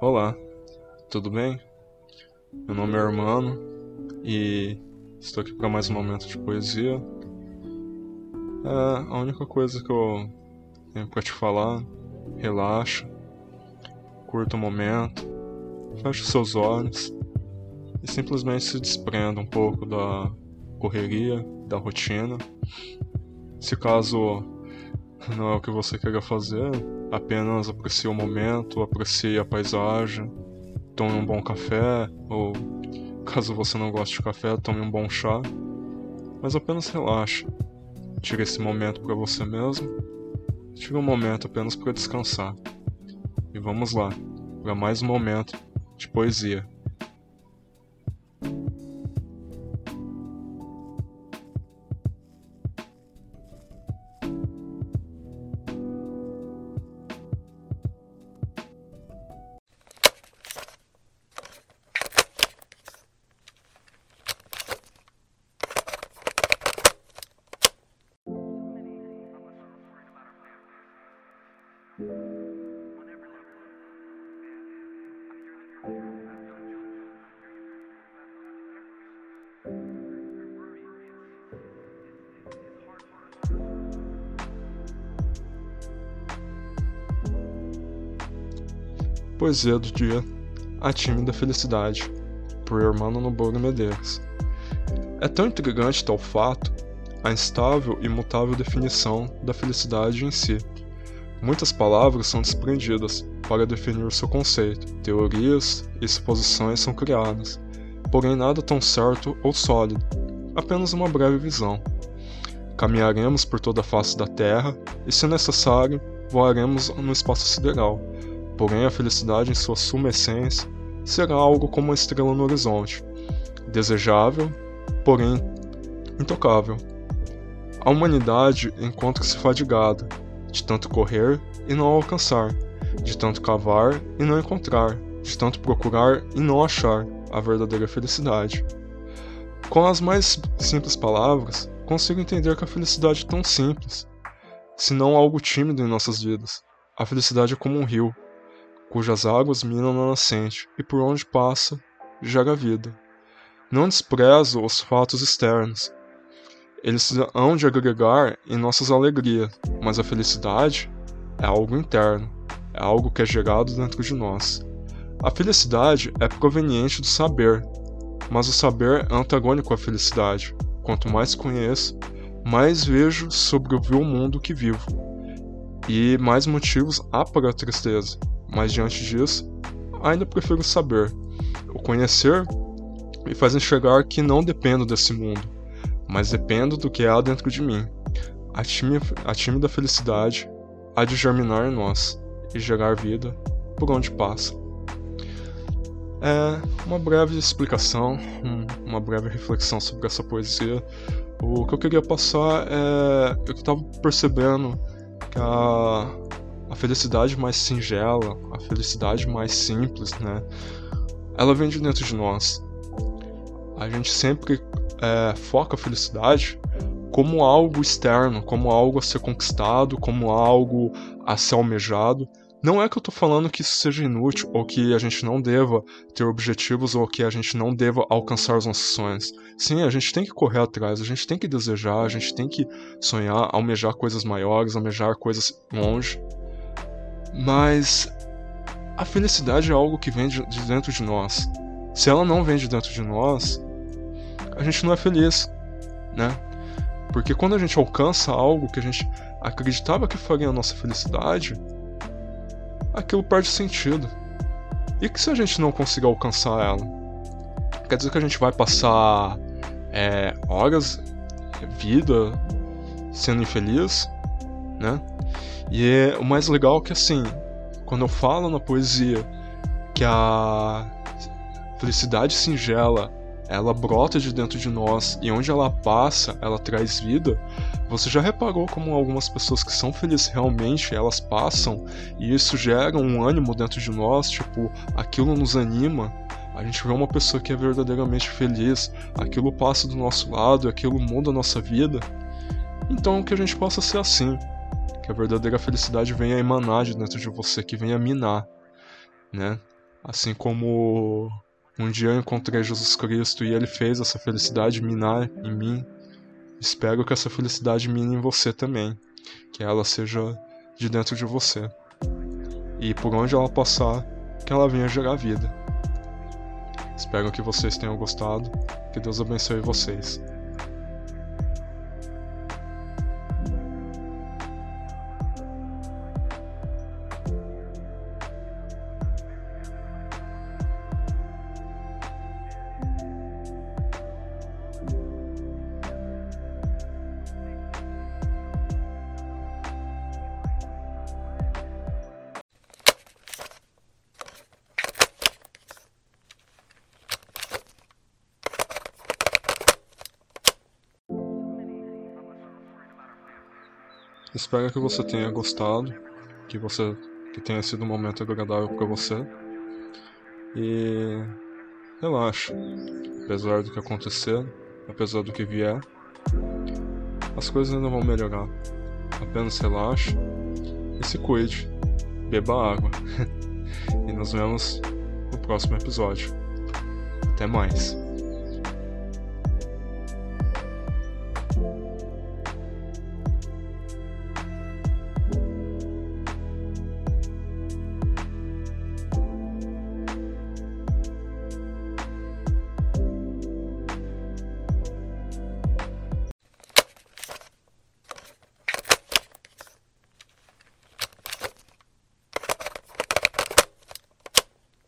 Olá, tudo bem? Meu nome é Hermano e estou aqui para mais um momento de poesia. É a única coisa que eu tenho para te falar. Relaxa, curta o momento, feche seus olhos e simplesmente se desprenda um pouco da correria, da rotina. Se caso não é o que você queira fazer, apenas aprecie o momento, aprecie a paisagem, tome um bom café, ou caso você não goste de café, tome um bom chá. Mas apenas relaxe. Tire esse momento para você mesmo. Tire um momento apenas para descansar. E vamos lá, para mais um momento de poesia. Poesia do dia A Tímida Felicidade, por Hermano Nobouro Medeiros. É tão intrigante tal fato, a instável e mutável definição da felicidade em si. Muitas palavras são desprendidas para definir seu conceito, teorias e suposições são criadas, porém nada tão certo ou sólido, apenas uma breve visão. Caminharemos por toda a face da Terra e, se necessário, voaremos no espaço sideral Porém, a felicidade em sua suma essência será algo como uma estrela no horizonte, desejável, porém intocável. A humanidade encontra-se fadigada, de tanto correr e não alcançar, de tanto cavar e não encontrar, de tanto procurar e não achar a verdadeira felicidade. Com as mais simples palavras, consigo entender que a felicidade é tão simples, se não algo tímido em nossas vidas. A felicidade é como um rio, cujas águas minam na nascente e por onde passa gera vida. Não desprezo os fatos externos. Eles hão de agregar em nossas alegrias, mas a felicidade é algo interno, é algo que é gerado dentro de nós. A felicidade é proveniente do saber, mas o saber é antagônico à felicidade. Quanto mais conheço, mais vejo sobre o mundo que vivo, e mais motivos há para a tristeza mas diante disso, ainda prefiro saber. O conhecer me faz enxergar que não dependo desse mundo, mas dependo do que há dentro de mim. A tímida, a tímida felicidade há de germinar em nós e gerar vida por onde passa. É uma breve explicação, uma breve reflexão sobre essa poesia. O que eu queria passar é. Eu estava percebendo que a, a felicidade mais singela, a felicidade mais simples, né? Ela vem de dentro de nós. A gente sempre é, foca a felicidade como algo externo, como algo a ser conquistado, como algo a ser almejado. Não é que eu tô falando que isso seja inútil, ou que a gente não deva ter objetivos, ou que a gente não deva alcançar os nossos sonhos. Sim, a gente tem que correr atrás, a gente tem que desejar, a gente tem que sonhar, almejar coisas maiores, almejar coisas longe. Mas a felicidade é algo que vem de, dentro de nós. Se ela não vem de dentro de nós, a gente não é feliz, né? Porque quando a gente alcança algo que a gente acreditava que faria a nossa felicidade, aquilo perde sentido. E que se a gente não conseguir alcançar ela? Quer dizer que a gente vai passar é, horas, vida, sendo infeliz, né? E é, o mais legal é que assim, quando eu falo na poesia que a felicidade singela ela brota de dentro de nós e onde ela passa, ela traz vida. Você já reparou como algumas pessoas que são felizes realmente, elas passam e isso gera um ânimo dentro de nós, tipo, aquilo nos anima. A gente vê uma pessoa que é verdadeiramente feliz, aquilo passa do nosso lado, aquilo muda a nossa vida. Então que a gente possa ser assim que a verdadeira felicidade venha emanar de dentro de você, que venha minar, né? Assim como um dia eu encontrei Jesus Cristo e ele fez essa felicidade minar em mim, espero que essa felicidade mine em você também, que ela seja de dentro de você. E por onde ela passar, que ela venha gerar vida. Espero que vocês tenham gostado. Que Deus abençoe vocês. Espero que você tenha gostado, que você que tenha sido um momento agradável para você. E relaxa. Apesar do que acontecer, apesar do que vier, as coisas ainda vão melhorar. Apenas relaxe e se cuide. Beba água. e nos vemos no próximo episódio. Até mais.